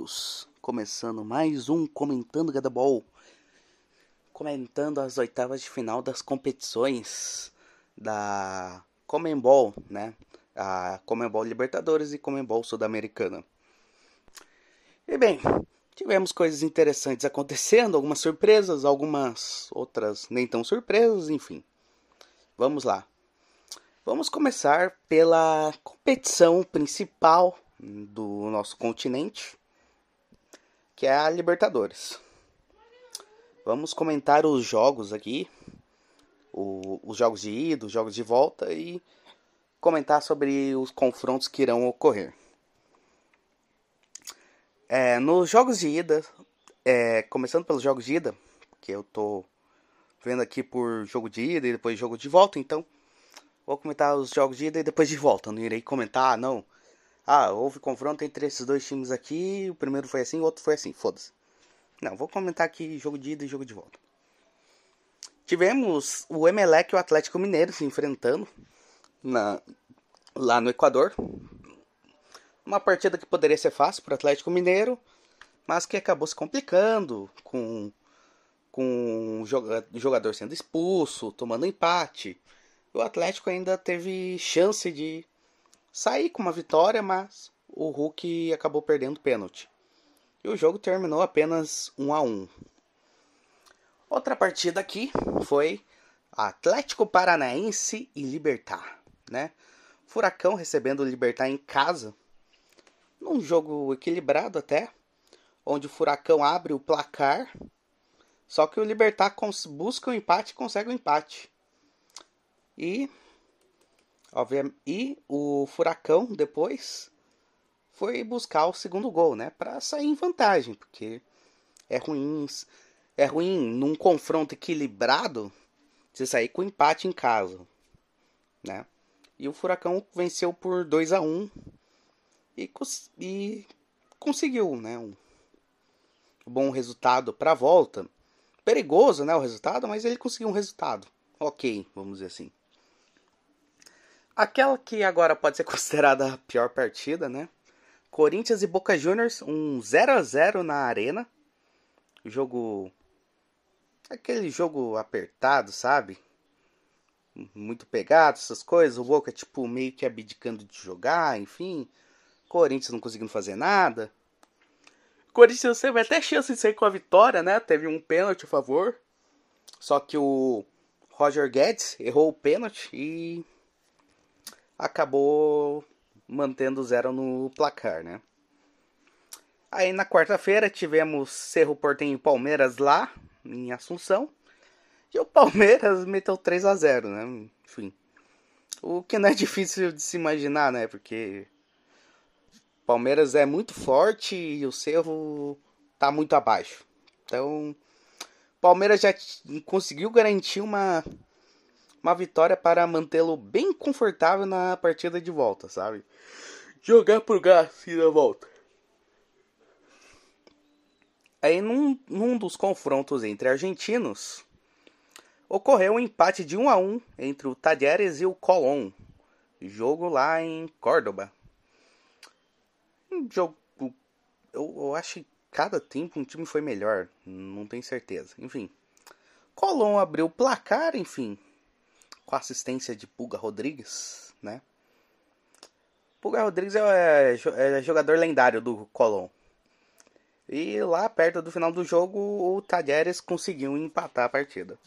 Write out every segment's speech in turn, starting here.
Todos, começando mais um Comentando Gadabol, comentando as oitavas de final das competições da Comembol, né? A Comembol Libertadores e Comembol Sul-Americana. E bem, tivemos coisas interessantes acontecendo, algumas surpresas, algumas outras nem tão surpresas, enfim. Vamos lá. Vamos começar pela competição principal do nosso continente, que é a Libertadores. Vamos comentar os jogos aqui, o- os jogos de ida, os jogos de volta e comentar sobre os confrontos que irão ocorrer. É, nos jogos de ida, é, começando pelos jogos de ida, que eu tô vendo aqui por jogo de ida e depois jogo de volta, então vou comentar os jogos de ida e depois de volta. Não irei comentar, não. Ah, houve confronto entre esses dois times aqui, o primeiro foi assim, o outro foi assim, foda-se. Não, vou comentar aqui jogo de ida e jogo de volta. Tivemos o Emelec e o Atlético Mineiro se enfrentando na, lá no Equador. Uma partida que poderia ser fácil para o Atlético Mineiro, mas que acabou se complicando com, com o joga- o jogador sendo expulso, tomando empate. O Atlético ainda teve chance de sair com uma vitória, mas o Hulk acabou perdendo o pênalti. E o jogo terminou apenas 1 a 1. Outra partida aqui foi Atlético Paranaense e Libertar, né? Furacão recebendo o Libertar em casa, num jogo equilibrado até, onde o Furacão abre o placar, só que o Libertar busca o empate e consegue o empate. E E o Furacão depois foi buscar o segundo gol, né, Pra sair em vantagem, porque é ruim, é ruim num confronto equilibrado você sair com empate em casa, né? E o Furacão venceu por 2 a 1 e, cons- e conseguiu, né, um bom resultado para a volta. Perigoso, né, o resultado, mas ele conseguiu um resultado. OK, vamos dizer assim. Aquela que agora pode ser considerada a pior partida, né? Corinthians e Boca Juniors, um 0 a 0 na arena. Jogo aquele jogo apertado, sabe? Muito pegado, essas coisas. O Boca tipo meio que abdicando de jogar, enfim. Corinthians não conseguindo fazer nada. Corinthians teve até chance de sair com a vitória, né? Teve um pênalti a favor. Só que o Roger Guedes errou o pênalti e acabou mantendo zero no placar, né? Aí na quarta-feira tivemos Cerro Portenho e Palmeiras lá em Assunção. E o Palmeiras meteu 3 a 0, né? Enfim. O que não é difícil de se imaginar, né? Porque Palmeiras é muito forte e o Cerro tá muito abaixo. Então, Palmeiras já conseguiu garantir uma uma vitória para mantê-lo bem confortável na partida de volta, sabe? Jogar por gás e na volta. Aí num, num dos confrontos entre argentinos, ocorreu um empate de 1 a 1 entre o Talleres e o Colón. Jogo lá em Córdoba. um jogo. Eu, eu acho que cada tempo um time foi melhor. Não tenho certeza. Enfim. Colom abriu o placar, enfim. Com assistência de Pulga Rodrigues, né? Pulga Rodrigues é, é jogador lendário do Colom. E lá perto do final do jogo, o Tajeres conseguiu empatar a partida.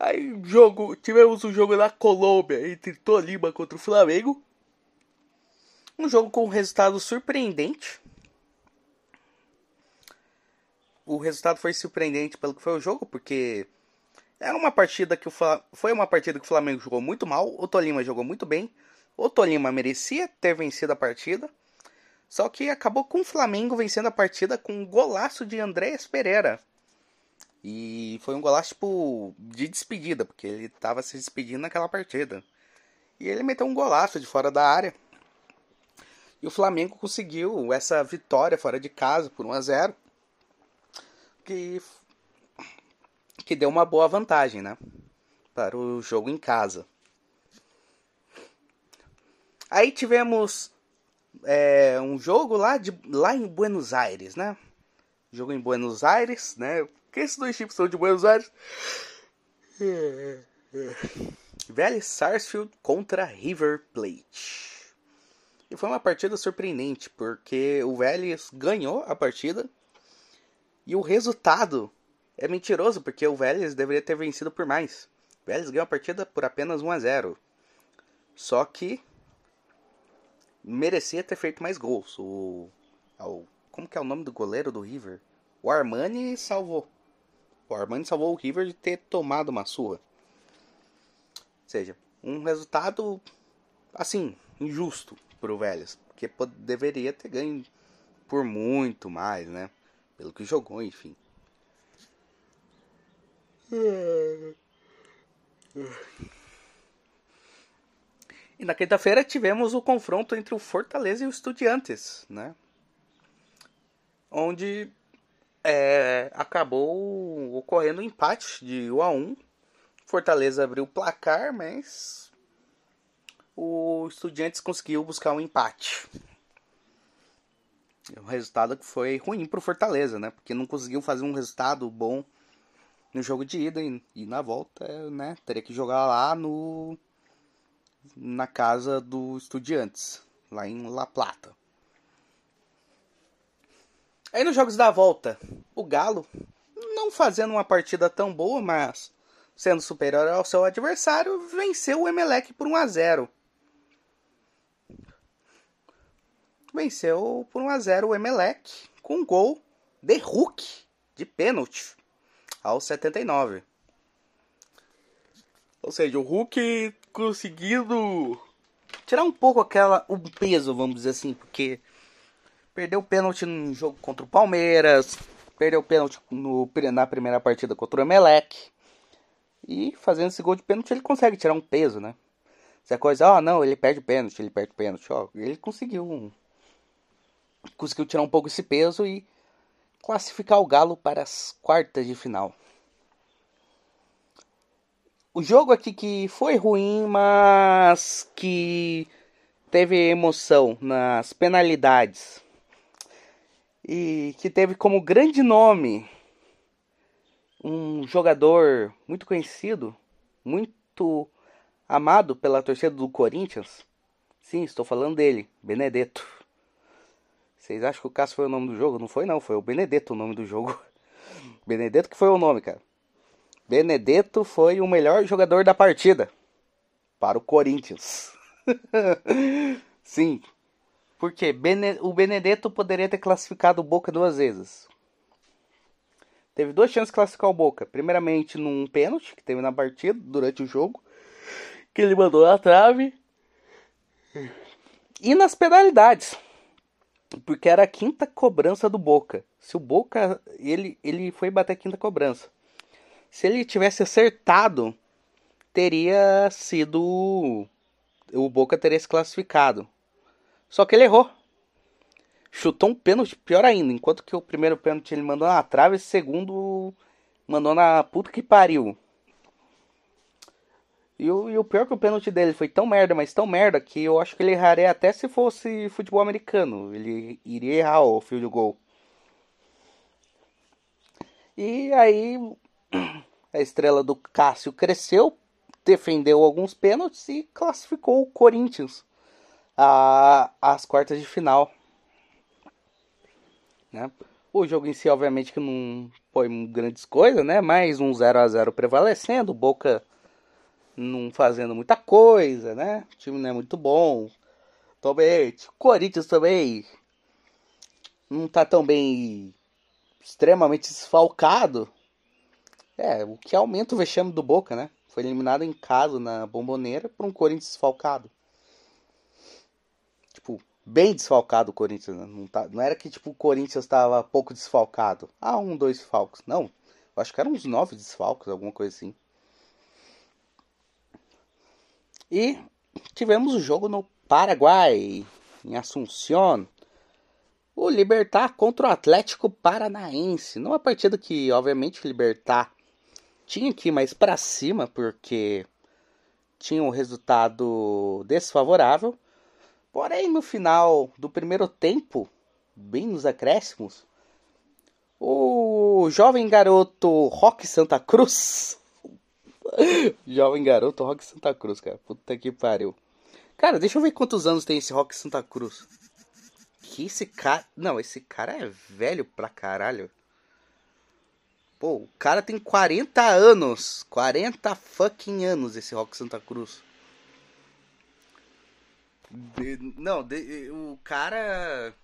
Aí jogo, tivemos um jogo na Colômbia entre Tolima contra o Flamengo. Um jogo com um resultado surpreendente. O resultado foi surpreendente pelo que foi o jogo, porque era uma partida que o foi uma partida que o Flamengo jogou muito mal, o Tolima jogou muito bem. O Tolima merecia ter vencido a partida, só que acabou com o Flamengo vencendo a partida com um golaço de Andréas Pereira. E foi um golaço tipo, de despedida, porque ele estava se despedindo naquela partida. E ele meteu um golaço de fora da área. E o Flamengo conseguiu essa vitória fora de casa por 1 a 0 que, que deu uma boa vantagem né, para o jogo em casa. Aí tivemos é, um jogo lá, de, lá em Buenos Aires, né? Jogo em Buenos Aires, né? Que esses dois times são de Buenos Aires. Vélez Sarsfield contra River Plate. E foi uma partida surpreendente, porque o Vélez ganhou a partida e o resultado é mentiroso, porque o Vélez deveria ter vencido por mais. O Vélez ganhou a partida por apenas 1 a 0. Só que merecia ter feito mais gols. O, o como que é o nome do goleiro do River? O Armani salvou. O Armani salvou o River de ter tomado uma surra. Ou seja, um resultado assim, injusto pro Vélez, porque deveria ter ganho por muito mais, né? Pelo que jogou, enfim. E na quinta-feira tivemos o confronto entre o Fortaleza e o Estudiantes, né? Onde é, acabou ocorrendo um empate de 1 a 1. Fortaleza abriu o placar, mas o Estudiantes conseguiu buscar um empate. O resultado que foi ruim para o Fortaleza, né? Porque não conseguiu fazer um resultado bom no jogo de ida e, e na volta, né? Teria que jogar lá no na casa do Estudiantes, lá em La Plata. Aí nos jogos da volta, o Galo, não fazendo uma partida tão boa, mas sendo superior ao seu adversário, venceu o Emelec por 1 a 0. Venceu por 1 a 0 o Emelec com um gol de Hulk de pênalti aos 79. Ou seja, o Hulk conseguindo tirar um pouco aquela o peso, vamos dizer assim, porque Perdeu o pênalti no jogo contra o Palmeiras. Perdeu o pênalti no, na primeira partida contra o Emelec. E fazendo esse gol de pênalti ele consegue tirar um peso, né? Se a coisa, ó, oh, não, ele perde o pênalti, ele perde o pênalti, ó. Ele conseguiu um, conseguiu tirar um pouco esse peso e classificar o Galo para as quartas de final. O jogo aqui que foi ruim, mas que teve emoção nas penalidades e que teve como grande nome um jogador muito conhecido, muito amado pela torcida do Corinthians. Sim, estou falando dele, Benedetto. Vocês acham que o Cássio foi o nome do jogo? Não foi não, foi o Benedetto o nome do jogo. Benedetto que foi o nome, cara. Benedetto foi o melhor jogador da partida para o Corinthians. Sim, porque Bene, o Benedetto poderia ter classificado o Boca duas vezes. Teve duas chances de classificar o Boca. Primeiramente num pênalti que teve na partida, durante o jogo, que ele mandou na trave. E nas penalidades. Porque era a quinta cobrança do Boca. Se o Boca. Ele, ele foi bater a quinta cobrança. Se ele tivesse acertado, teria sido. O Boca teria se classificado. Só que ele errou. Chutou um pênalti pior ainda. Enquanto que o primeiro pênalti ele mandou na trave, o segundo mandou na puta que pariu. E o, e o pior é que o pênalti dele foi tão merda, mas tão merda, que eu acho que ele erraria até se fosse futebol americano. Ele iria errar o field goal. E aí a estrela do Cássio cresceu, defendeu alguns pênaltis e classificou o Corinthians às quartas de final. Né? O jogo em si, obviamente, que não foi grandes coisas, né? Mais um 0 a 0 prevalecendo, Boca não fazendo muita coisa, né? O time não é muito bom. O Corinthians também não tá tão bem extremamente desfalcado. É, o que aumenta o vexame do Boca, né? Foi eliminado em casa na Bomboneira por um Corinthians desfalcado. Tipo, bem desfalcado o Corinthians. Né? Não, tá, não era que tipo o Corinthians estava pouco desfalcado. Ah, um, dois falcos. Não. Eu acho que eram uns nove desfalcos, alguma coisa assim. E tivemos o jogo no Paraguai, em Assunción. O Libertar contra o Atlético Paranaense. Numa partida que, obviamente, o Libertar tinha que ir mais para cima, porque tinha um resultado desfavorável. Porém, no final do primeiro tempo, bem nos acréscimos, o jovem garoto Rock Santa Cruz Jovem garoto Rock Santa Cruz, cara. Puta que pariu. Cara, deixa eu ver quantos anos tem esse Rock Santa Cruz. Que esse cara. Não, esse cara é velho pra caralho. Pô, o cara tem 40 anos. 40 fucking anos esse Rock Santa Cruz. De... Não, de... o cara.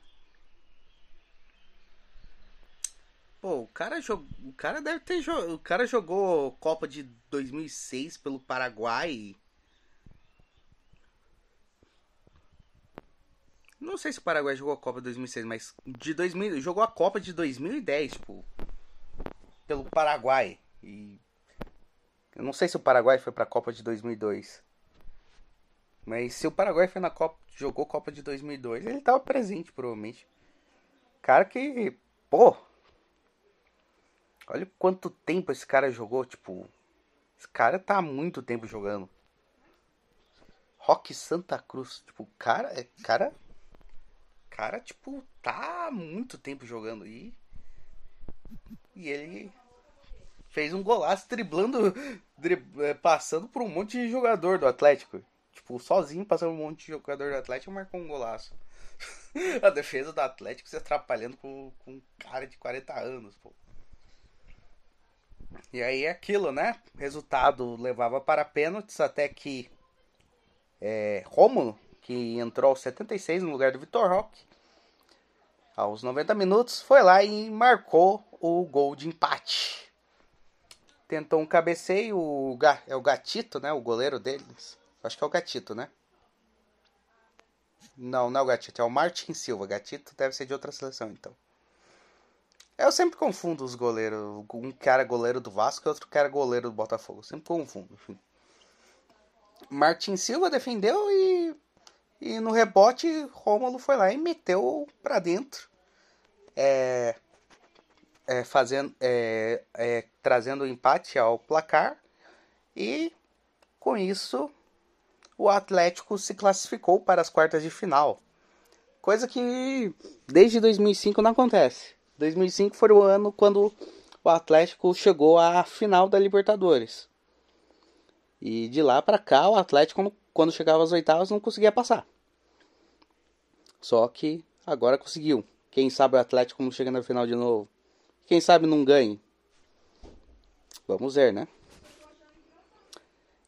Pô, o cara jogou. O cara deve ter jogado. O cara jogou Copa de 2006 pelo Paraguai. Não sei se o Paraguai jogou a Copa de 2006, mas de 2000, jogou a Copa de 2010, tipo, pelo Paraguai. E eu não sei se o Paraguai foi para a Copa de 2002. Mas se o Paraguai foi na Copa, jogou Copa de 2002, ele tava presente provavelmente. Cara que, pô, Olha quanto tempo esse cara jogou, tipo. Esse cara tá há muito tempo jogando. Rock Santa Cruz, tipo, cara, é cara cara, tipo, tá há muito tempo jogando e e ele fez um golaço driblando, drib, é, passando por um monte de jogador do Atlético. Tipo, sozinho passando um monte de jogador do Atlético marcou um golaço. A defesa do Atlético se atrapalhando com, com um cara de 40 anos, pô. E aí aquilo, né? Resultado levava para pênaltis até que é, Rômulo, que entrou aos 76 no lugar do Vitor Roque, aos 90 minutos, foi lá e marcou o gol de empate. Tentou um cabeceio, o, é o Gatito, né? O goleiro deles. Acho que é o Gatito, né? Não, não é o Gatito, é o Martin Silva. Gatito deve ser de outra seleção, então. Eu sempre confundo os goleiros. Um cara goleiro do Vasco e outro cara goleiro do Botafogo. sempre confundo. Enfim. Martin Silva defendeu e, e no rebote Rômulo foi lá e meteu para dentro. É, é, fazendo, é, é, trazendo o empate ao placar. E com isso o Atlético se classificou para as quartas de final. Coisa que desde 2005 não acontece. 2005 foi o ano quando o Atlético chegou à final da Libertadores. E de lá para cá, o Atlético, quando chegava às oitavas, não conseguia passar. Só que agora conseguiu. Quem sabe o Atlético não chega na final de novo. Quem sabe não ganhe. Vamos ver, né?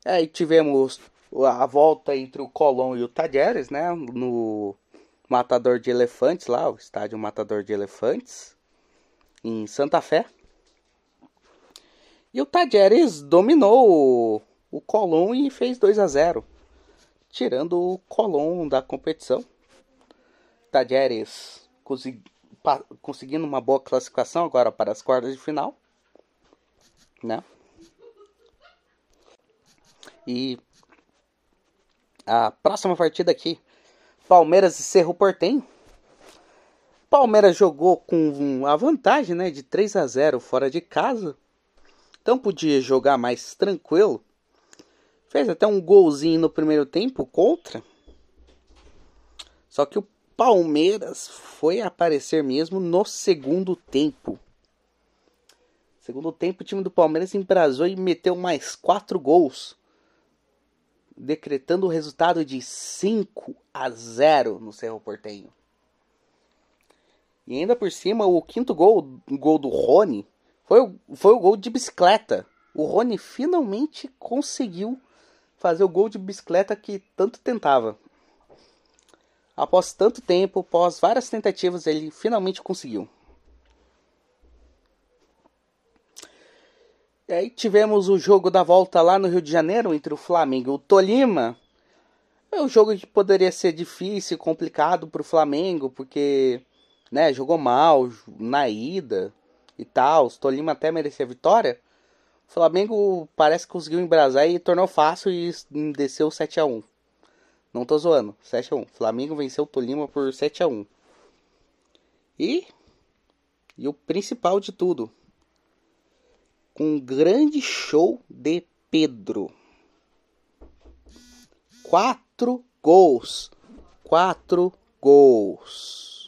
Aí tivemos a volta entre o Colón e o Tajeres, né? No Matador de Elefantes lá, o estádio Matador de Elefantes em Santa Fé. E o Tajeres dominou o, Colón e fez 2 a 0, tirando o Colón da competição. Tajeres consegui, conseguindo uma boa classificação agora para as quartas de final, né? E a próxima partida aqui, Palmeiras e Cerro Portenho. Palmeiras jogou com a vantagem né, de 3 a 0 fora de casa. Então podia jogar mais tranquilo. Fez até um golzinho no primeiro tempo contra. Só que o Palmeiras foi aparecer mesmo no segundo tempo. Segundo tempo, o time do Palmeiras embrasou e meteu mais quatro gols, decretando o resultado de 5 a 0 no Cerro Portenho. E ainda por cima, o quinto gol, gol do Rony, foi o, foi o gol de bicicleta. O Rony finalmente conseguiu fazer o gol de bicicleta que tanto tentava. Após tanto tempo, após várias tentativas, ele finalmente conseguiu. E aí tivemos o jogo da volta lá no Rio de Janeiro entre o Flamengo e o Tolima. É um jogo que poderia ser difícil, complicado para o Flamengo, porque né, jogou mal na ida e tal. O Tolima até merecia vitória. O Flamengo parece que conseguiu embrasar e tornou fácil e desceu 7 a 1 Não tô zoando, 7 a 1 Flamengo venceu o Tolima por 7 a 1 E, e o principal de tudo, um grande show de Pedro. Quatro gols. Quatro gols.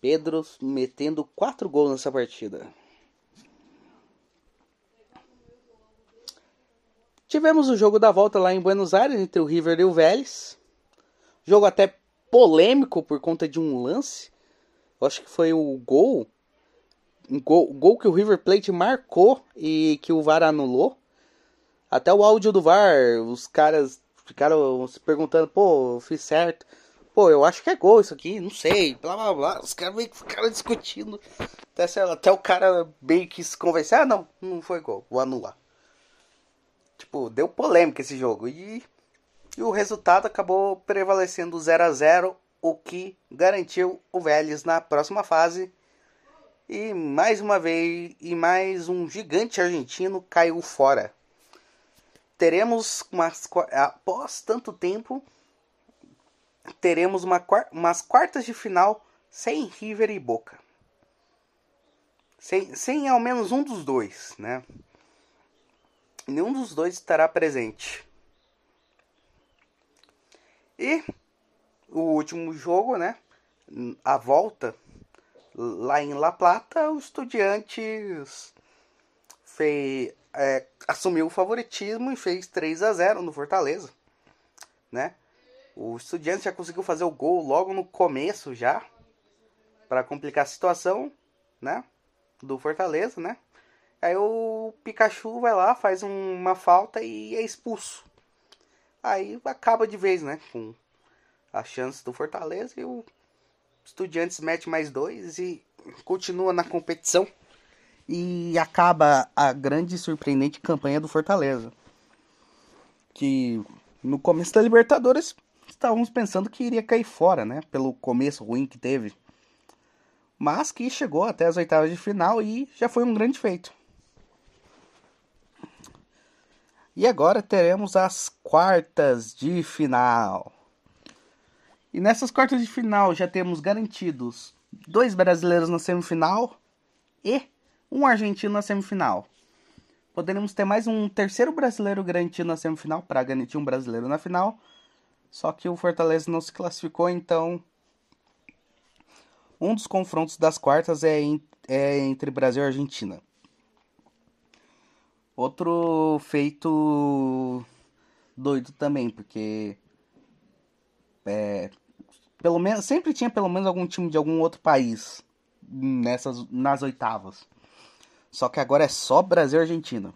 Pedro metendo quatro gols nessa partida. Tivemos o jogo da volta lá em Buenos Aires entre o River e o Vélez. Jogo até polêmico por conta de um lance. Eu acho que foi o gol um gol, gol que o River Plate marcou e que o VAR anulou. Até o áudio do VAR, os caras ficaram se perguntando, pô, eu fiz certo. Pô, eu acho que é gol isso aqui, não sei, blá blá blá. Os caras meio que ficaram discutindo. Até, lá, até o cara meio que se convencer, ah não, não foi gol, vou anular. Tipo, deu polêmica esse jogo. E, e o resultado acabou prevalecendo 0 a 0 o que garantiu o Vélez na próxima fase e mais uma vez, e mais um gigante argentino caiu fora. Teremos umas, após tanto tempo, teremos uma, umas quartas de final sem River e Boca. Sem, sem ao menos um dos dois, né? Nenhum dos dois estará presente. E o último jogo, né? A volta lá em La Plata, o Estudiantes fez, é, assumiu o favoritismo e fez 3 a 0 no Fortaleza, né? O Estudiantes já conseguiu fazer o gol logo no começo já, para complicar a situação, né? Do Fortaleza, né? Aí o Pikachu vai lá, faz uma falta e é expulso. Aí acaba de vez, né? Com a chance do Fortaleza e o Estudiantes mete mais dois e continua na competição. E acaba a grande e surpreendente campanha do Fortaleza. Que no começo da Libertadores estávamos pensando que iria cair fora, né? Pelo começo ruim que teve. Mas que chegou até as oitavas de final e já foi um grande feito. E agora teremos as quartas de final. E nessas quartas de final já temos garantidos dois brasileiros na semifinal e um argentino na semifinal. Poderemos ter mais um terceiro brasileiro garantido na semifinal para garantir um brasileiro na final. Só que o Fortaleza não se classificou, então um dos confrontos das quartas é, em, é entre Brasil e Argentina. Outro feito doido também, porque é, pelo menos sempre tinha pelo menos algum time de algum outro país nessas nas oitavas. Só que agora é só Brasil e Argentina.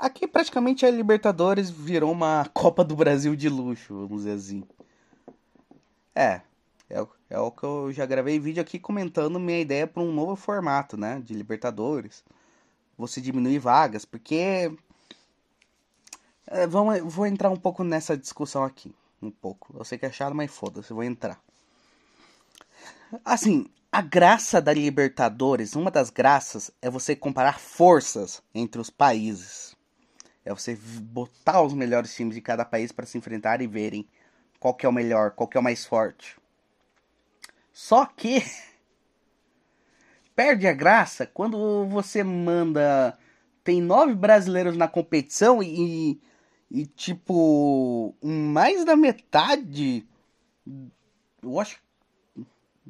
Aqui praticamente a Libertadores virou uma Copa do Brasil de luxo, vamos dizer assim. É, é, é o que eu já gravei vídeo aqui comentando minha ideia para um novo formato, né, de Libertadores. Você diminuir vagas, porque é, vamos, vou entrar um pouco nessa discussão aqui um pouco. Eu sei que é chato, mas foda-se, vou entrar. Assim, a graça da Libertadores, uma das graças é você comparar forças entre os países. É você botar os melhores times de cada país para se enfrentar e verem qual que é o melhor, qual que é o mais forte. Só que perde a graça quando você manda tem nove brasileiros na competição e, e tipo, mais da metade. Eu acho.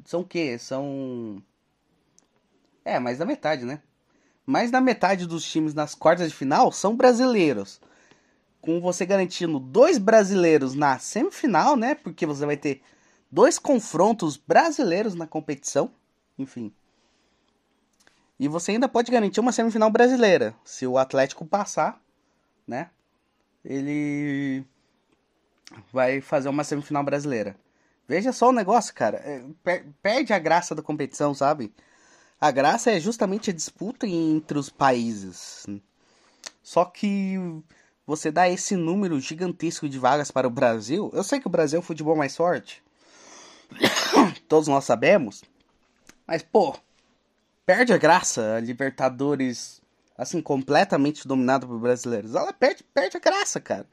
São o quê? São. É, mais da metade, né? Mais da metade dos times nas quartas de final são brasileiros. Com você garantindo dois brasileiros na semifinal, né? Porque você vai ter dois confrontos brasileiros na competição. Enfim. E você ainda pode garantir uma semifinal brasileira. Se o Atlético passar, né? Ele vai fazer uma semifinal brasileira. Veja só o negócio, cara. É, perde a graça da competição, sabe? A graça é justamente a disputa entre os países. Só que você dá esse número gigantesco de vagas para o Brasil. Eu sei que o Brasil é o futebol mais forte. Todos nós sabemos. Mas, pô, perde a graça a Libertadores, assim, completamente dominado por brasileiros. Ela perde, perde a graça, cara.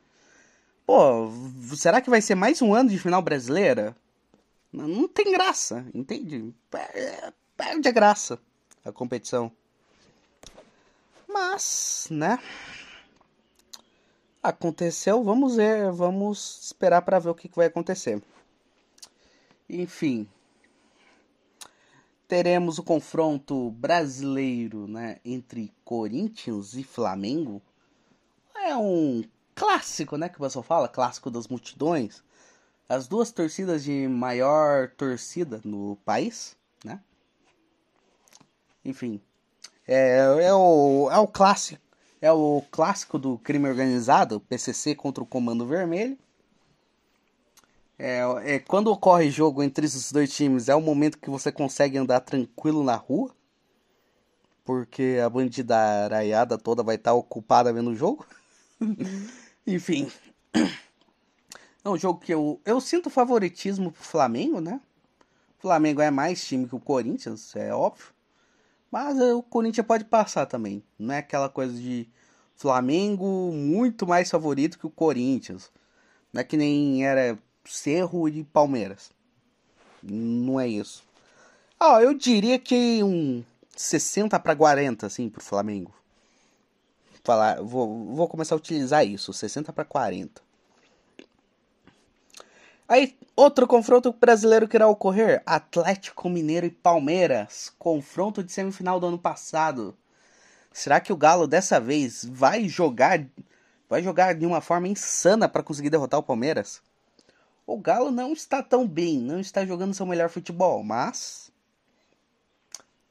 Pô, será que vai ser mais um ano de final brasileira? Não, tem graça, entende? Perde a graça a competição. Mas, né? Aconteceu, vamos ver, vamos esperar para ver o que, vai acontecer. Enfim, teremos o confronto brasileiro né, entre Corinthians e Flamengo. É um clássico, né? Que o pessoal fala, clássico das multidões. As duas torcidas de maior torcida no país, né? Enfim, é, é, o, é o clássico. É o clássico do crime organizado, PCC contra o Comando Vermelho. É, é, quando ocorre jogo entre esses dois times, é o momento que você consegue andar tranquilo na rua. Porque a bandida araiada toda vai estar ocupada vendo o jogo. Enfim. É um jogo que eu, eu sinto favoritismo pro Flamengo, né? O Flamengo é mais time que o Corinthians, é óbvio. Mas o Corinthians pode passar também. Não é aquela coisa de Flamengo muito mais favorito que o Corinthians. Não é que nem era Cerro e Palmeiras. Não é isso. Ah, eu diria que um 60 para 40 assim pro Flamengo. Falar, vou, vou começar a utilizar isso, 60 para 40. Aí, outro confronto brasileiro que irá ocorrer: Atlético Mineiro e Palmeiras. Confronto de semifinal do ano passado. Será que o Galo dessa vez vai jogar vai jogar de uma forma insana para conseguir derrotar o Palmeiras? O Galo não está tão bem, não está jogando seu melhor futebol, mas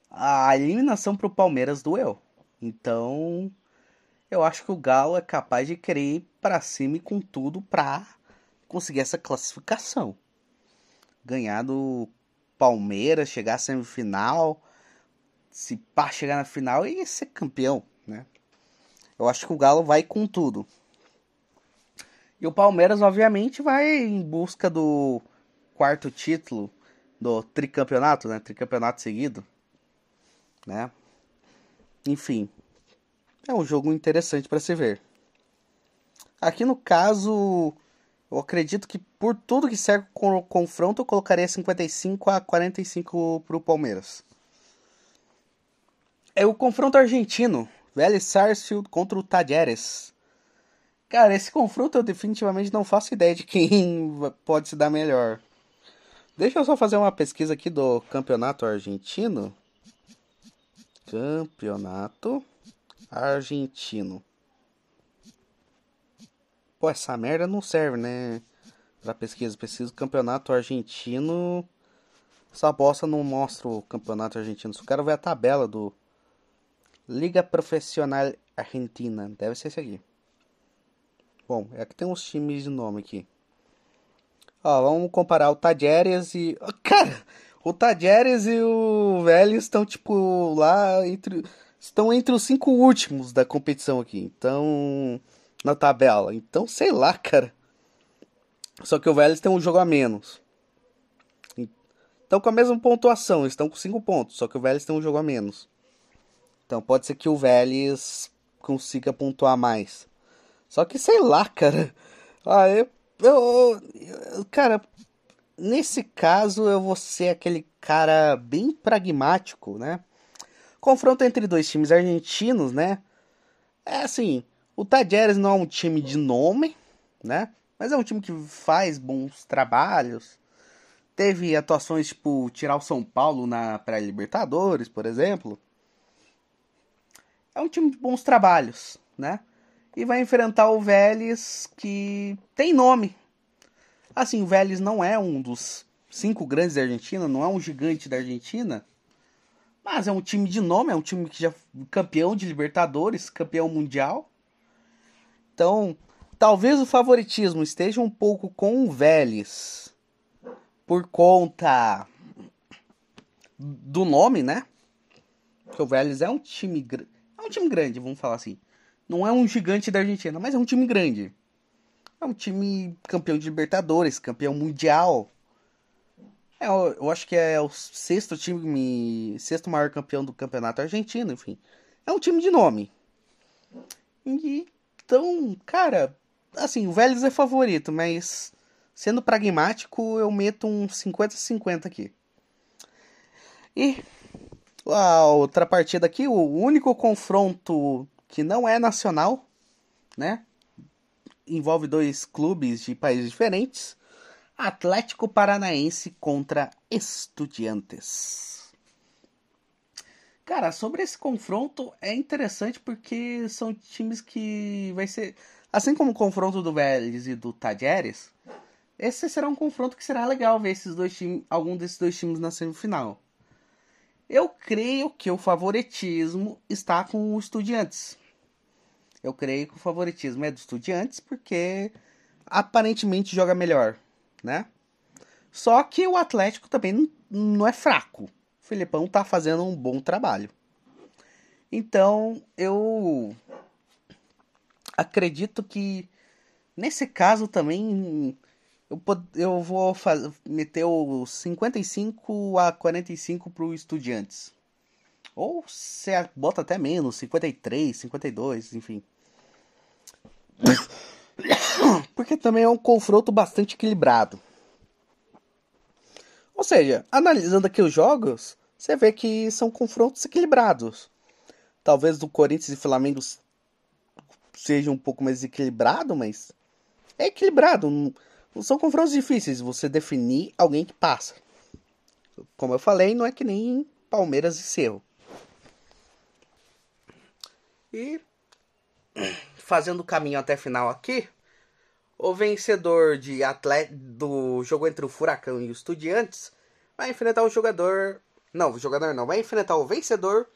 a eliminação para o Palmeiras doeu. Então, eu acho que o Galo é capaz de querer ir para cima e com tudo para conseguir essa classificação. Ganhar do Palmeiras, chegar à semifinal, se pá chegar na final e ser campeão, né? Eu acho que o Galo vai com tudo. E o Palmeiras, obviamente, vai em busca do quarto título do tricampeonato, né? Tricampeonato seguido, né? Enfim, é um jogo interessante para se ver. Aqui no caso, eu acredito que por tudo que com o confronto, eu colocaria 55 a 45 para o Palmeiras. É o confronto argentino, Vélez Sarsfield contra o Tajeres. Cara, esse confronto eu definitivamente não faço ideia de quem pode se dar melhor. Deixa eu só fazer uma pesquisa aqui do campeonato argentino. Campeonato argentino. Pô, essa merda não serve, né? Pra pesquisa. Preciso campeonato argentino. Essa bosta não mostra o campeonato argentino. Só quero ver a tabela do Liga Profissional Argentina. Deve ser esse aqui. Bom, é que tem uns times de nome aqui. Ó, vamos comparar o Tajeres e. Cara, o Tajeres e o Vélez estão, tipo, lá entre. Estão entre os cinco últimos da competição aqui. Então. Na tabela. Então, sei lá, cara. Só que o Vélez tem um jogo a menos. Estão com a mesma pontuação, estão com 5 pontos, só que o Vélez tem um jogo a menos. Então pode ser que o Vélez consiga pontuar mais. Só que sei lá, cara. Ah, eu, eu, eu, Cara, nesse caso eu vou ser aquele cara bem pragmático, né? Confronto entre dois times argentinos, né? É assim, o Tajeres não é um time de nome, né? Mas é um time que faz bons trabalhos. Teve atuações tipo tirar o São Paulo na pré-Libertadores, por exemplo. É um time de bons trabalhos, né? E vai enfrentar o Vélez que tem nome. Assim, o Vélez não é um dos cinco grandes da Argentina, não é um gigante da Argentina, mas é um time de nome, é um time que já campeão de Libertadores, campeão mundial. Então, talvez o favoritismo esteja um pouco com o Vélez por conta do nome, né? Porque o Vélez é um time é um time grande, vamos falar assim. Não é um gigante da Argentina, mas é um time grande. É um time campeão de Libertadores, campeão mundial. É, eu, acho que é o sexto time, sexto maior campeão do campeonato argentino, enfim. É um time de nome. E, então, cara, assim, o Vélez é favorito, mas sendo pragmático, eu meto um 50-50 aqui. E a outra partida aqui, o único confronto que não é nacional, né? Envolve dois clubes de países diferentes. Atlético Paranaense contra Estudiantes. Cara, sobre esse confronto é interessante porque são times que vai ser, assim como o confronto do Vélez e do Tajeres, esse será um confronto que será legal ver esses dois times, algum desses dois times na semifinal. Eu creio que o favoritismo está com o Estudiantes. Eu creio que o favoritismo é do Estudiantes porque aparentemente joga melhor né? Só que o Atlético também não é fraco. O Filipão tá fazendo um bom trabalho. Então, eu acredito que nesse caso também eu, eu vou meter o 55 a 45 pro Estudiantes. Ou você bota até menos, 53, 52, enfim. Porque também é um confronto bastante equilibrado. Ou seja, analisando aqui os jogos, você vê que são confrontos equilibrados. Talvez do Corinthians e Flamengo seja um pouco mais equilibrado, mas é equilibrado. Não são confrontos difíceis você definir alguém que passa. Como eu falei, não é que nem Palmeiras e Cerro. E fazendo o caminho até final aqui, o vencedor de atleta do jogo entre o Furacão e o Estudiantes vai enfrentar o jogador. Não, o jogador não, vai enfrentar o vencedor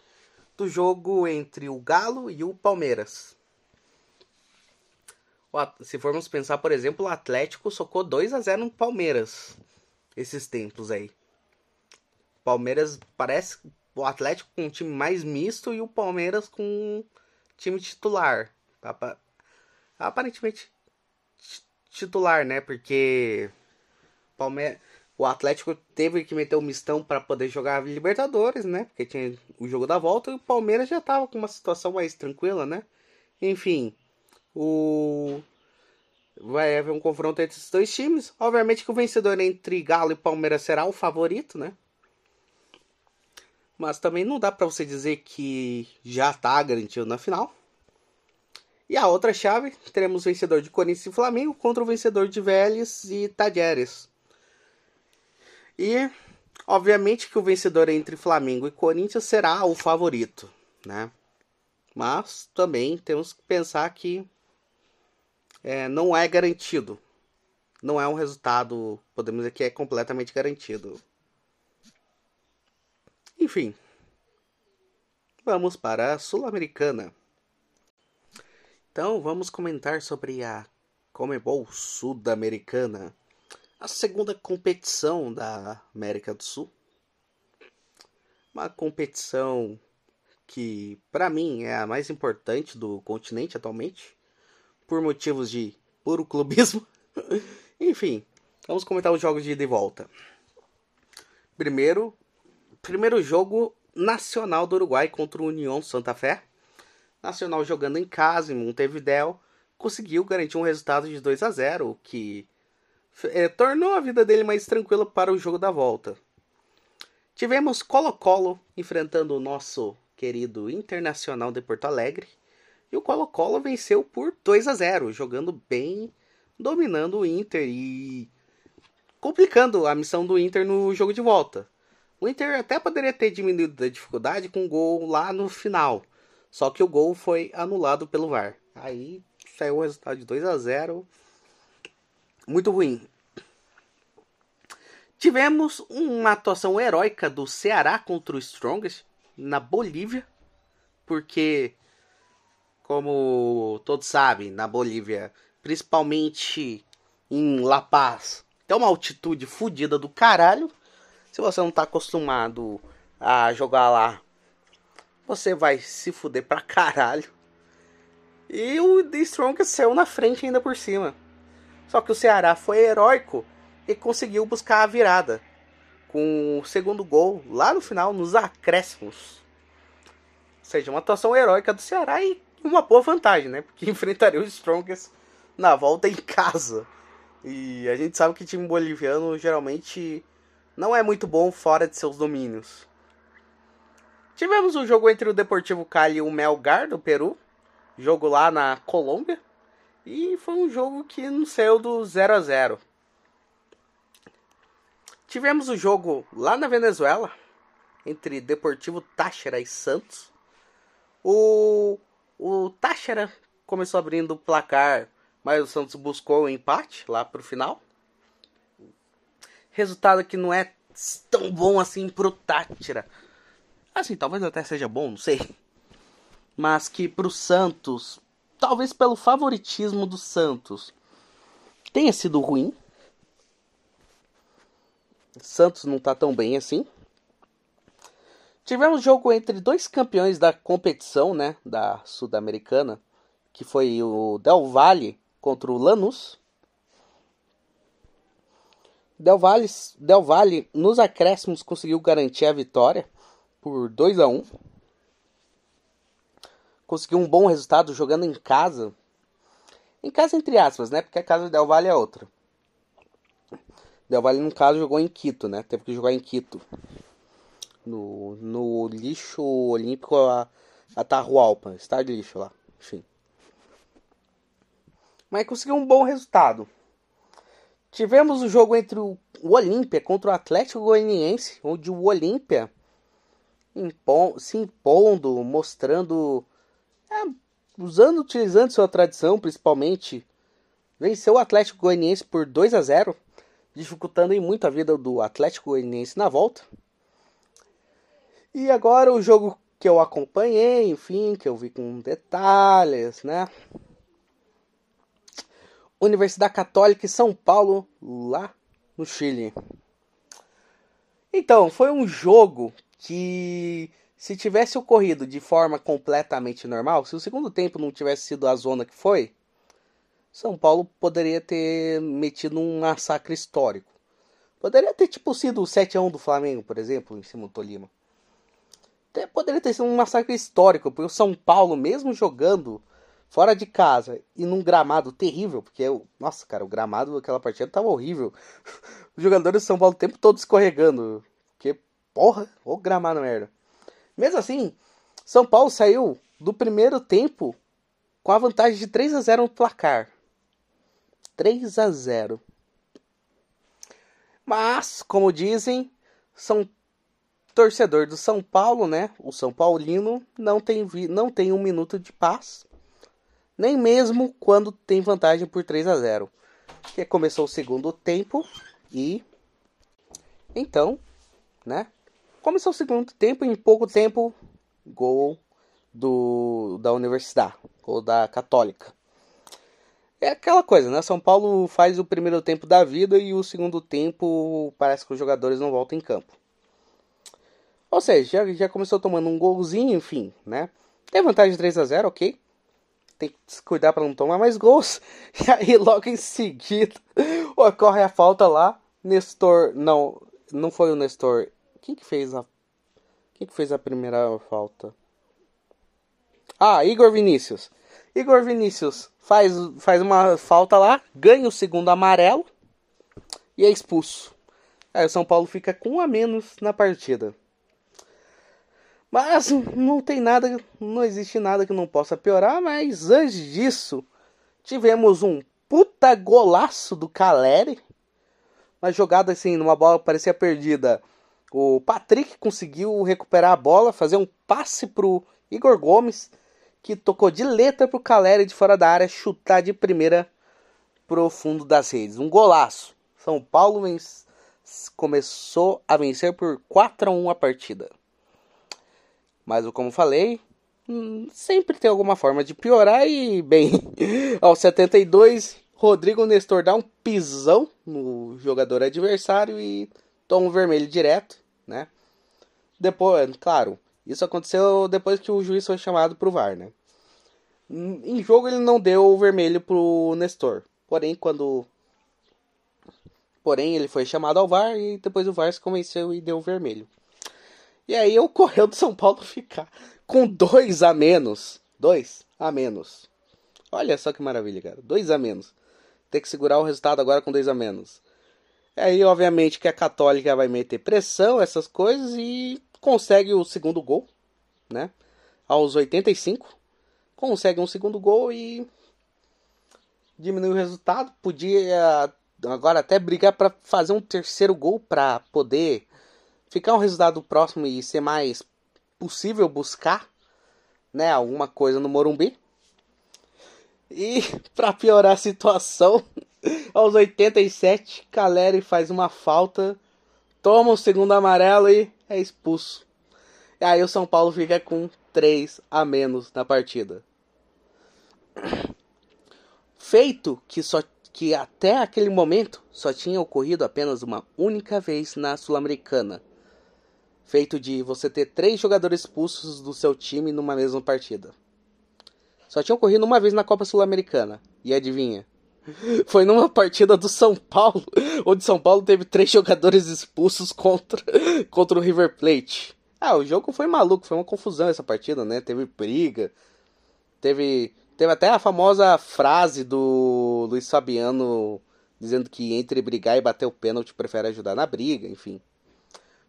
do jogo entre o Galo e o Palmeiras. Se formos pensar, por exemplo, o Atlético socou 2 a 0 no Palmeiras esses tempos aí. Palmeiras parece o Atlético com um time mais misto e o Palmeiras com um time titular. Aparentemente titular, né? Porque Palme... o Atlético teve que meter o mistão para poder jogar Libertadores, né? Porque tinha o jogo da volta e o Palmeiras já tava com uma situação mais tranquila, né? Enfim, o vai haver um confronto entre esses dois times. Obviamente que o vencedor entre Galo e Palmeiras será o favorito, né? Mas também não dá para você dizer que já tá garantido na final. E a outra chave, teremos vencedor de Corinthians e Flamengo contra o vencedor de Vélez e Tajeres. E, obviamente, que o vencedor entre Flamengo e Corinthians será o favorito, né? Mas também temos que pensar que é, não é garantido. Não é um resultado, podemos dizer que é completamente garantido. Enfim, vamos para a Sul-Americana. Então vamos comentar sobre a Comebol Sul-Americana, a segunda competição da América do Sul. Uma competição que, para mim, é a mais importante do continente atualmente, por motivos de puro clubismo. Enfim, vamos comentar os jogos de ida e volta. Primeiro, primeiro jogo nacional do Uruguai contra o União Santa Fé Nacional jogando em casa, em Montevideo, conseguiu garantir um resultado de 2 a 0 o que é, tornou a vida dele mais tranquila para o jogo da volta. Tivemos Colo-Colo enfrentando o nosso querido Internacional de Porto Alegre. E o Colo-Colo venceu por 2 a 0, jogando bem, dominando o Inter e complicando a missão do Inter no jogo de volta. O Inter até poderia ter diminuído a dificuldade com um gol lá no final. Só que o gol foi anulado pelo VAR. Aí saiu o resultado de 2 a 0 Muito ruim. Tivemos uma atuação heróica do Ceará contra o Strongest na Bolívia. Porque, como todos sabem, na Bolívia, principalmente em La Paz, tem uma altitude fodida do caralho. Se você não tá acostumado a jogar lá, você vai se fuder pra caralho. E o The Strong saiu na frente ainda por cima. Só que o Ceará foi heróico e conseguiu buscar a virada. Com o segundo gol lá no final, nos acréscimos. Ou seja, uma atuação heróica do Ceará e uma boa vantagem, né? Porque enfrentaria o Strongest na volta em casa. E a gente sabe que time boliviano geralmente não é muito bom fora de seus domínios. Tivemos um jogo entre o Deportivo Cali e o Melgar do Peru, jogo lá na Colômbia, e foi um jogo que não saiu do 0 a 0. Tivemos o um jogo lá na Venezuela entre Deportivo Táchira e Santos. O o Táchira começou abrindo o placar, mas o Santos buscou o um empate lá pro final. Resultado que não é tão bom assim pro Tátira. Assim, talvez até seja bom, não sei. Mas que pro Santos, talvez pelo favoritismo do Santos, tenha sido ruim. Santos não tá tão bem assim. Tivemos jogo entre dois campeões da competição, né, da Sul-Americana, que foi o Del Valle contra o Lanús. Del Valle, Del Valle nos acréscimos conseguiu garantir a vitória por 2 a 1 Conseguiu um bom resultado jogando em casa. Em casa, entre aspas, né? Porque a casa do Del Valle é outra. Del Valle, no caso, jogou em Quito, né? Teve que jogar em Quito. No, no lixo olímpico Atahualpa, estádio de lixo lá. Enfim. Mas conseguiu um bom resultado. Tivemos o jogo entre o Olímpia contra o Atlético Goianiense, onde o Olímpia se impondo, mostrando, é, usando, utilizando sua tradição, principalmente, venceu o Atlético Goianiense por 2 a 0, dificultando em muito a vida do Atlético Goianiense na volta. E agora o jogo que eu acompanhei, enfim, que eu vi com detalhes, né? Universidade Católica em São Paulo, lá no Chile. Então, foi um jogo que, se tivesse ocorrido de forma completamente normal, se o segundo tempo não tivesse sido a zona que foi, São Paulo poderia ter metido um massacre histórico. Poderia ter, tipo, sido o 7x1 do Flamengo, por exemplo, em cima do Tolima. Até poderia ter sido um massacre histórico, porque o São Paulo, mesmo jogando fora de casa e num gramado terrível, porque, nossa, cara, o gramado daquela partida tava horrível. Os jogadores de São Paulo o tempo todo escorregando, porra, o gramado merda. Mesmo assim, São Paulo saiu do primeiro tempo com a vantagem de 3 a 0 no placar. 3 a 0. Mas, como dizem, são torcedor do São Paulo, né? O São Paulino não tem, não tem um minuto de paz nem mesmo quando tem vantagem por 3 a 0. Que começou o segundo tempo e então, né? Começou o segundo tempo e em pouco tempo gol do da Universidade, ou da Católica. É aquela coisa, né? São Paulo faz o primeiro tempo da vida e o segundo tempo parece que os jogadores não voltam em campo. Ou seja, já, já começou tomando um golzinho, enfim, né? Tem vantagem de 3 a 0 ok tem que se cuidar para não tomar mais gols. E aí logo em seguida ocorre a falta lá. Nestor, não, não foi o Nestor. Quem que fez a Quem que fez a primeira falta? Ah, Igor Vinícius. Igor Vinícius faz, faz uma falta lá, ganha o segundo amarelo e é expulso. Aí o São Paulo fica com um a menos na partida. Mas não tem nada, não existe nada que não possa piorar, mas antes disso, tivemos um puta golaço do Caleri. Uma jogada assim, numa bola parecia perdida. O Patrick conseguiu recuperar a bola, fazer um passe pro Igor Gomes, que tocou de letra pro Caleri de fora da área chutar de primeira pro fundo das redes. Um golaço. São Paulo começou a vencer por 4 a 1 a partida. Mas como falei, hum, sempre tem alguma forma de piorar e bem, aos 72, Rodrigo Nestor dá um pisão no jogador adversário e toma um vermelho direto, né? Depois, claro, isso aconteceu depois que o juiz foi chamado pro VAR, né? Em jogo ele não deu o vermelho pro Nestor. Porém, quando Porém, ele foi chamado ao VAR e depois o VAR se convenceu e deu o vermelho. E aí ocorreu do São Paulo ficar com dois a menos. Dois a menos. Olha só que maravilha, cara. Dois a menos. Ter que segurar o resultado agora com dois a menos. Aí, obviamente, que a Católica vai meter pressão, essas coisas, e consegue o segundo gol, né? Aos 85. Consegue um segundo gol e diminui o resultado. Podia agora até brigar para fazer um terceiro gol para poder ficar um resultado próximo e ser mais possível buscar, né, alguma coisa no Morumbi. E para piorar a situação, aos 87, Caleri faz uma falta, toma o segundo amarelo e é expulso. E aí o São Paulo fica com 3 a menos na partida. Feito que só que até aquele momento só tinha ocorrido apenas uma única vez na Sul-Americana feito de você ter três jogadores expulsos do seu time numa mesma partida. Só tinha ocorrido uma vez na Copa Sul-Americana. E adivinha? Foi numa partida do São Paulo, onde São Paulo teve três jogadores expulsos contra, contra o River Plate. Ah, o jogo foi maluco, foi uma confusão essa partida, né? Teve briga, teve, teve até a famosa frase do Luiz Fabiano dizendo que entre brigar e bater o pênalti prefere ajudar na briga, enfim.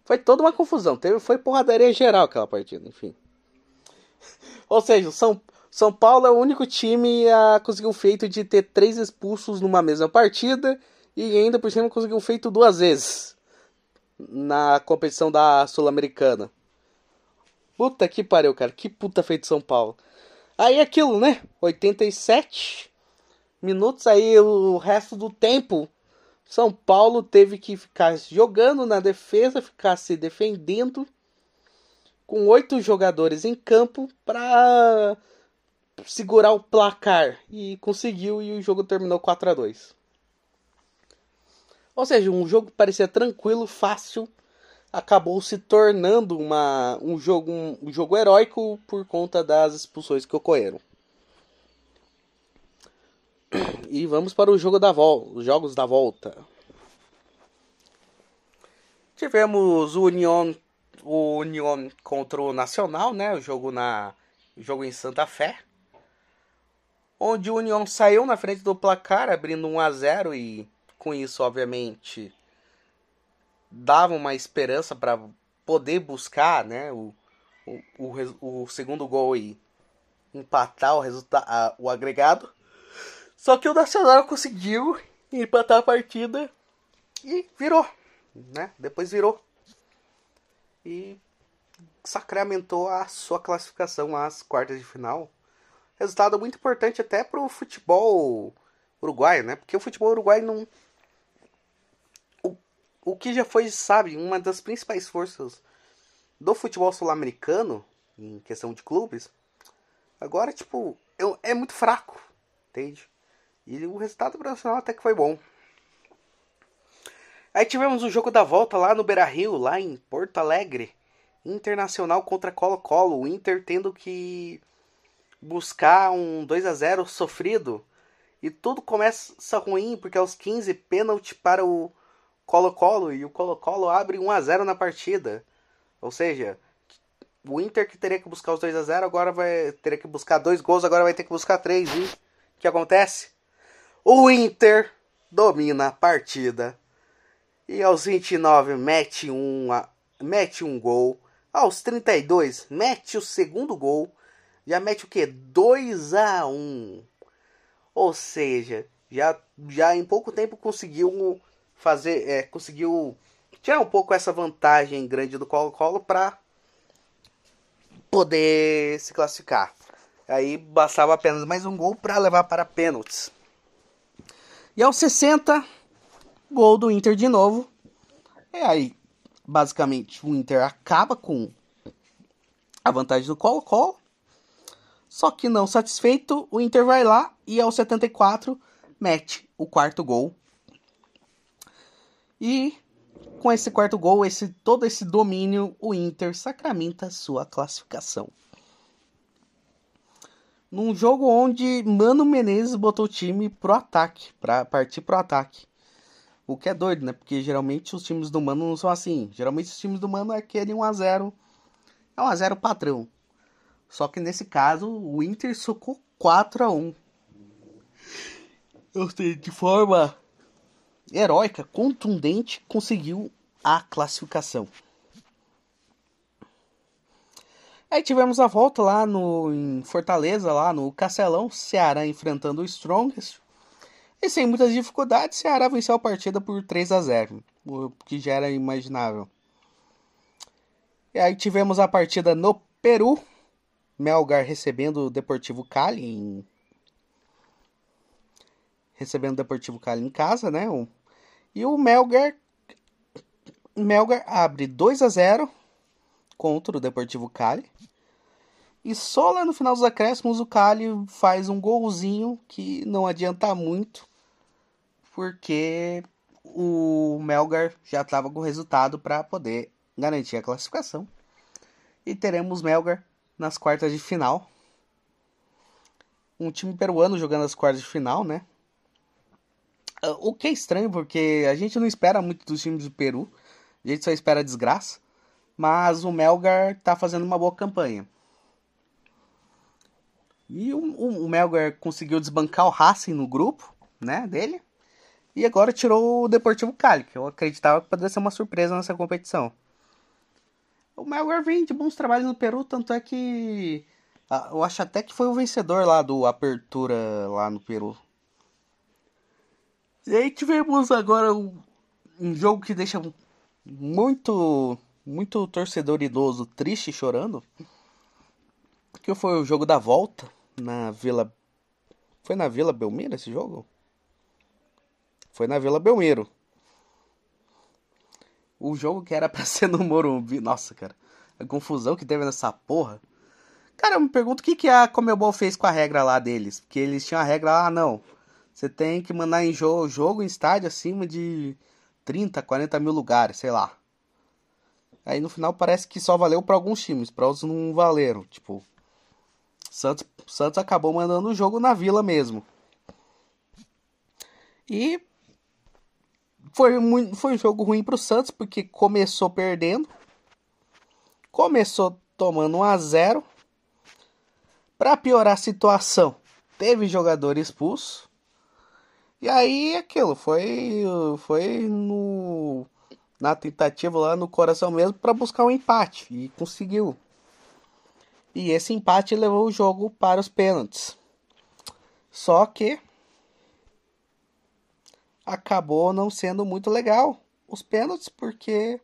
Foi toda uma confusão. Teve, foi porradaria geral aquela partida, enfim. Ou seja, São, São Paulo é o único time a conseguir o feito de ter três expulsos numa mesma partida e ainda por cima conseguiu o feito duas vezes na competição da Sul-Americana. Puta que pariu, cara. Que puta feito São Paulo. Aí aquilo, né? 87 minutos aí o resto do tempo são Paulo teve que ficar jogando na defesa, ficar se defendendo com oito jogadores em campo para segurar o placar e conseguiu e o jogo terminou 4 a 2. Ou seja, um jogo que parecia tranquilo, fácil, acabou se tornando uma, um, jogo, um, um jogo heróico por conta das expulsões que ocorreram. E vamos para o jogo da volta, os jogos da volta. Tivemos o União, o União contra o Nacional, né? O jogo na, o jogo em Santa Fé, onde o União saiu na frente do placar, abrindo 1 a 0 e com isso, obviamente, dava uma esperança para poder buscar, né? O, o, o, o segundo gol e empatar o resultado, o agregado. Só que o Nacional conseguiu empatar a partida e virou, né? Depois virou. E sacramentou a sua classificação às quartas de final. Resultado muito importante até para o futebol uruguaio, né? Porque o futebol uruguaio não. O, o que já foi, sabe, uma das principais forças do futebol sul-americano, em questão de clubes, agora, tipo, é, é muito fraco, entende? E o resultado profissional até que foi bom. Aí tivemos o jogo da volta lá no Beira Rio, lá em Porto Alegre. Internacional contra Colo-Colo. O Inter tendo que buscar um 2 a 0 sofrido. E tudo começa ruim, porque aos 15 pênalti para o Colo-Colo. E o Colo-Colo abre 1 a 0 na partida. Ou seja, o Inter que teria que buscar os 2 a 0 agora vai ter que buscar dois gols, agora vai ter que buscar três. E o que acontece? O Inter domina a partida e aos 29 mete um, mete um gol Aos 32, mete o segundo gol. Já mete o que? 2 a 1 Ou seja, já, já em pouco tempo conseguiu fazer. É, conseguiu tirar um pouco essa vantagem grande do Colo-Colo para poder se classificar. Aí bastava apenas mais um gol para levar para pênaltis. E aos 60, gol do Inter de novo. E aí, basicamente, o Inter acaba com a vantagem do Colo-Colo. Só que não satisfeito, o Inter vai lá e aos 74 mete o quarto gol. E com esse quarto gol, esse todo esse domínio, o Inter sacramenta sua classificação. Num jogo onde Mano Menezes botou o time pro ataque, para partir pro ataque. O que é doido, né? Porque geralmente os times do Mano não são assim. Geralmente os times do Mano é aquele 1x0. É 1x0 padrão. Só que nesse caso, o Inter socou 4x1. Eu sei, de forma heróica, contundente, conseguiu a classificação. Aí tivemos a volta lá no em Fortaleza, lá no Castelão, Ceará enfrentando o Strongest. E sem muitas dificuldades, Ceará venceu a partida por 3 a 0, o que já era imaginável. E aí tivemos a partida no Peru, Melgar recebendo o Deportivo Cali em recebendo o Deportivo Cali em casa, né? E o Melgar Melgar abre 2 a 0 contra o Deportivo Cali. E só lá no final dos acréscimos o Cali faz um golzinho que não adianta muito, porque o Melgar já estava com resultado para poder garantir a classificação. E teremos Melgar nas quartas de final. Um time peruano jogando as quartas de final, né? Ah, o que é estranho, porque a gente não espera muito dos times do Peru. A gente só espera desgraça. Mas o Melgar tá fazendo uma boa campanha. E o, o, o Melgar conseguiu desbancar o Racing no grupo, né, dele. E agora tirou o Deportivo Cali, que eu acreditava que poderia ser uma surpresa nessa competição. O Melgar vem de bons trabalhos no Peru, tanto é que ah, eu acho até que foi o vencedor lá do Apertura lá no Peru. E aí tivemos agora um, um jogo que deixa muito muito torcedor idoso triste chorando. Que foi o jogo da volta na Vila. Foi na Vila Belmiro esse jogo? Foi na Vila Belmiro. O jogo que era pra ser no Morumbi. Nossa, cara. A confusão que teve nessa porra. Cara, eu me pergunto o que, que a Comebol fez com a regra lá deles. Porque eles tinham a regra lá, ah, não. Você tem que mandar em jogo, jogo em estádio acima de 30, 40 mil lugares, sei lá. Aí no final parece que só valeu para alguns times, para outros não valeram. Tipo, Santos, Santos acabou mandando o jogo na Vila mesmo. E foi, muito, foi um jogo ruim para o Santos porque começou perdendo, começou tomando 1 a 0. Para piorar a situação, teve jogador expulso. E aí aquilo foi foi no na tentativa lá no coração mesmo para buscar um empate e conseguiu. E esse empate levou o jogo para os pênaltis. Só que acabou não sendo muito legal os pênaltis porque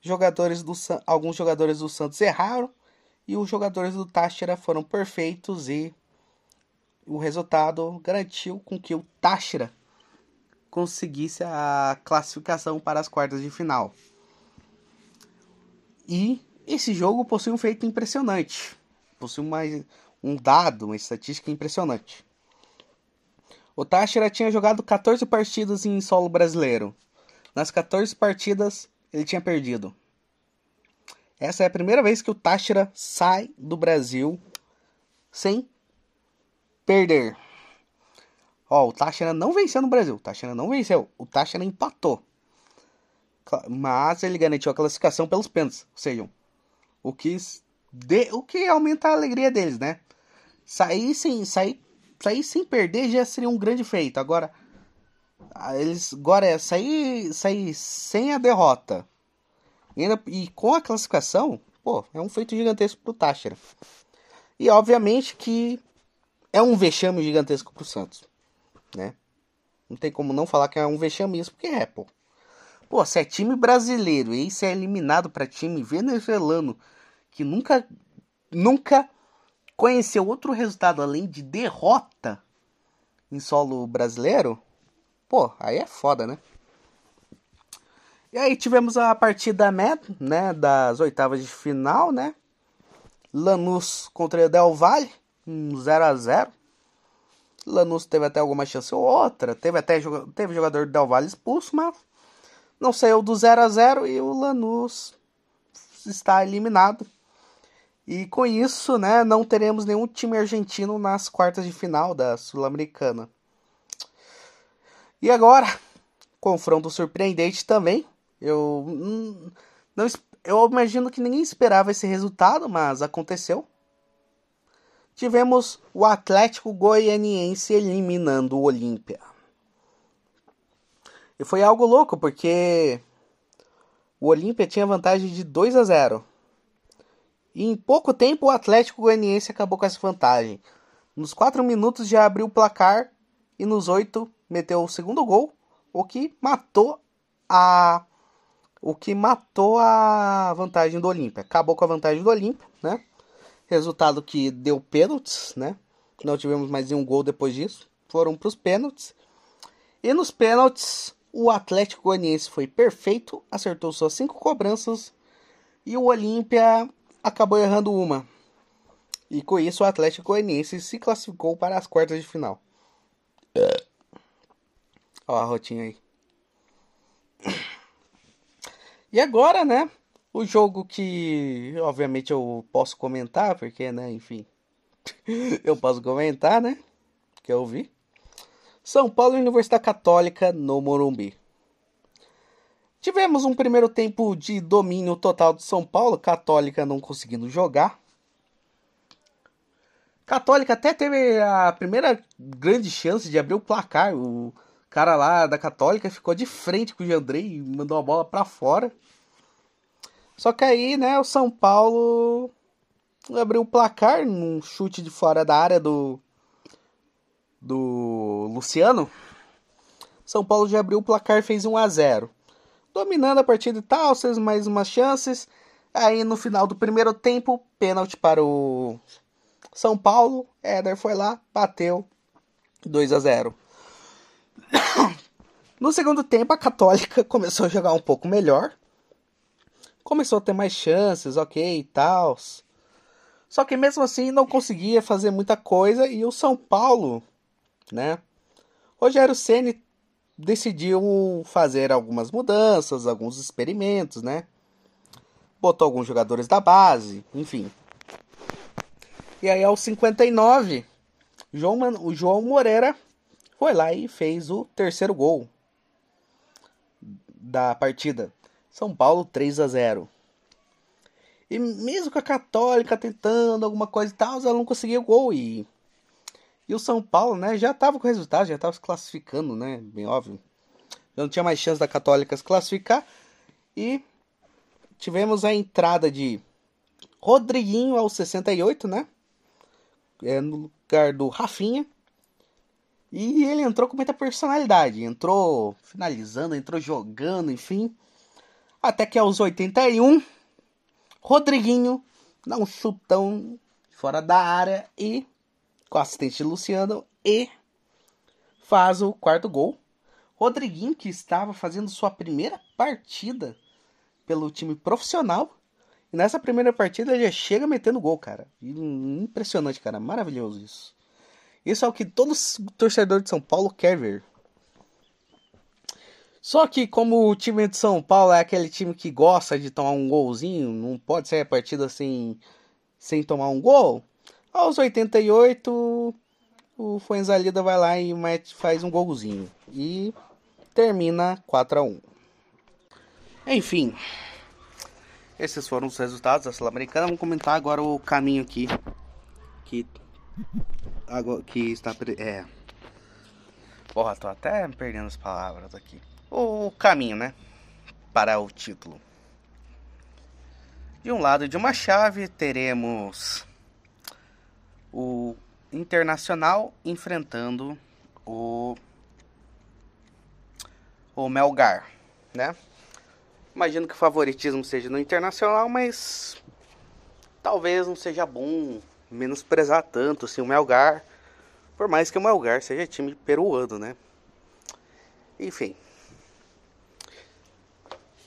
jogadores do alguns jogadores do Santos erraram e os jogadores do Táchira foram perfeitos e o resultado garantiu com que o Táchira conseguisse a classificação para as quartas de final. E esse jogo possui um feito impressionante. Possui uma, um dado, uma estatística impressionante. O Táchira tinha jogado 14 partidas em solo brasileiro. Nas 14 partidas, ele tinha perdido. Essa é a primeira vez que o Táchira sai do Brasil sem perder. Ó, o Táchira não venceu no Brasil. O Táchira não venceu. O Táchira empatou. Mas ele garantiu a classificação pelos pênaltis. Ou seja, o que, de, o que aumenta a alegria deles, né? Sair sem, sair, sair sem perder já seria um grande feito. Agora, eles agora é sair, sair sem a derrota E, ainda, e com a classificação, pô, é um feito gigantesco pro Táchira. E obviamente que é um vexame gigantesco pro Santos, né? Não tem como não falar que é um vexame isso, porque é, pô. Pô, se é time brasileiro e se é eliminado para time venezuelano que nunca nunca conheceu outro resultado além de derrota em solo brasileiro, pô, aí é foda, né? E aí tivemos a partida né, né das oitavas de final, né? Lanús contra Del Valle, um 0 a 0 Lanús teve até alguma chance ou outra, teve até teve jogador do Del Valle expulso, mas não saiu do 0 a 0 e o Lanús está eliminado. E com isso, né, não teremos nenhum time argentino nas quartas de final da Sul-Americana. E agora, confronto surpreendente também. Eu hum, não eu imagino que ninguém esperava esse resultado, mas aconteceu. Tivemos o Atlético Goianiense eliminando o Olímpia. E foi algo louco, porque o Olímpia tinha vantagem de 2 a 0. E em pouco tempo o Atlético Goianiense acabou com essa vantagem. Nos 4 minutos já abriu o placar e nos 8 meteu o segundo gol, o que matou a o que matou a vantagem do Olímpia. Acabou com a vantagem do Olímpia, né? Resultado que deu pênaltis, né? Não tivemos mais nenhum gol depois disso. Foram para os pênaltis. E nos pênaltis, o Atlético Goianiense foi perfeito, acertou suas cinco cobranças e o Olímpia acabou errando uma. E com isso o Atlético Goianiense se classificou para as quartas de final. Ó a rotinha aí. E agora, né? O jogo que obviamente eu posso comentar, porque, né, enfim. eu posso comentar, né? Que eu vi. São Paulo Universidade Católica no Morumbi. Tivemos um primeiro tempo de domínio total de São Paulo, Católica não conseguindo jogar. Católica até teve a primeira grande chance de abrir o placar. O cara lá da Católica ficou de frente com o Jandrei e mandou a bola para fora. Só que aí, né, o São Paulo abriu o placar num chute de fora da área do do Luciano, São Paulo já abriu o placar, fez 1 a 0 Dominando a partida e tal, fez mais umas chances. Aí no final do primeiro tempo, pênalti para o São Paulo. Éder foi lá, bateu 2 a 0 No segundo tempo, a Católica começou a jogar um pouco melhor. Começou a ter mais chances, ok e tal. Só que mesmo assim não conseguia fazer muita coisa e o São Paulo né? Rogério Ceni decidiu fazer algumas mudanças, alguns experimentos, né? Botou alguns jogadores da base, enfim. E aí aos 59, João, o João Moreira foi lá e fez o terceiro gol da partida. São Paulo 3 a 0. E mesmo com a Católica tentando alguma coisa e tal, ela não conseguiu gol e e o São Paulo, né, já estava com resultado, já estava se classificando, né, bem óbvio. Já não tinha mais chance da Católica se classificar. E tivemos a entrada de Rodriguinho aos 68, né? É, no lugar do Rafinha. E ele entrou com muita personalidade. Entrou finalizando, entrou jogando, enfim. Até que aos 81, Rodriguinho dá um chutão fora da área e com o assistente Luciano e faz o quarto gol. Rodriguinho, que estava fazendo sua primeira partida pelo time profissional. E nessa primeira partida ele já chega metendo gol, cara. Impressionante, cara. Maravilhoso isso. Isso é o que todo torcedor de São Paulo quer ver. Só que como o time de São Paulo é aquele time que gosta de tomar um golzinho, não pode sair a partida sem, sem tomar um gol. Aos 88, o Fuenzalida vai lá e mete, faz um golzinho. E termina 4 a 1 Enfim, esses foram os resultados da Sul-Americana. Vamos comentar agora o caminho aqui. Que, agora, que está... É... Porra, tô até perdendo as palavras aqui. O caminho, né? Para o título. De um lado de uma chave teremos o Internacional enfrentando o o Melgar, né? Imagino que o favoritismo seja no Internacional, mas talvez não seja bom menosprezar tanto assim, o Melgar, por mais que o Melgar seja time peruano, né? Enfim.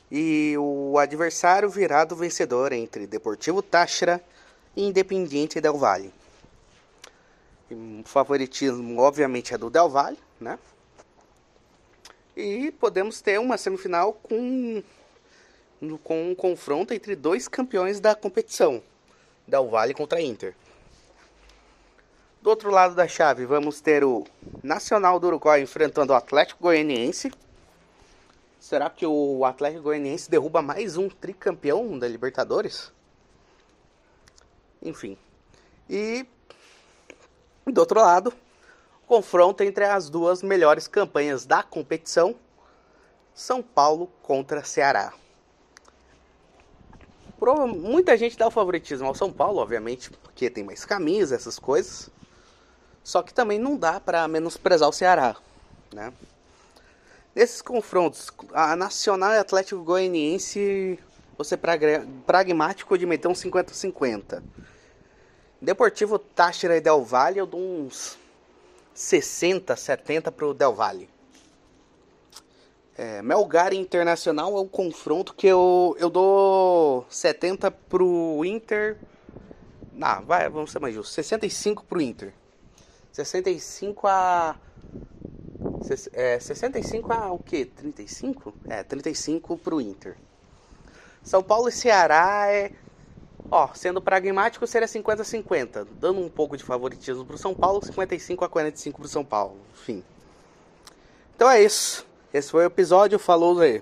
E o adversário virado vencedor entre Deportivo Táchira e Independiente Del Valle. O favoritismo, obviamente, é do Del Valle, né? E podemos ter uma semifinal com, com um confronto entre dois campeões da competição, Del Valle contra Inter. Do outro lado da chave, vamos ter o Nacional do Uruguai enfrentando o Atlético Goianiense. Será que o Atlético Goianiense derruba mais um tricampeão da Libertadores? Enfim. E do outro lado, confronto entre as duas melhores campanhas da competição, São Paulo contra Ceará. Muita gente dá o favoritismo ao São Paulo, obviamente, porque tem mais camisas, essas coisas. Só que também não dá para menosprezar o Ceará, né? Nesses confrontos, a Nacional e Atlético Goianiense, você pragmático de meter um 50-50. Deportivo Táchira e Del Valle, eu dou uns 60, 70 pro Del Valle. É, Melgar Internacional é um confronto que eu, eu dou 70 pro Inter. Ah, vai, vamos ser mais justos. 65 pro Inter. 65 a. É, 65 a o quê? 35? É, 35 pro Inter. São Paulo e Ceará é. Ó, sendo pragmático, seria 50-50. Dando um pouco de favoritismo pro São Paulo, 55 a 45 pro São Paulo. Enfim. Então é isso. Esse foi o episódio. Falou, Zé.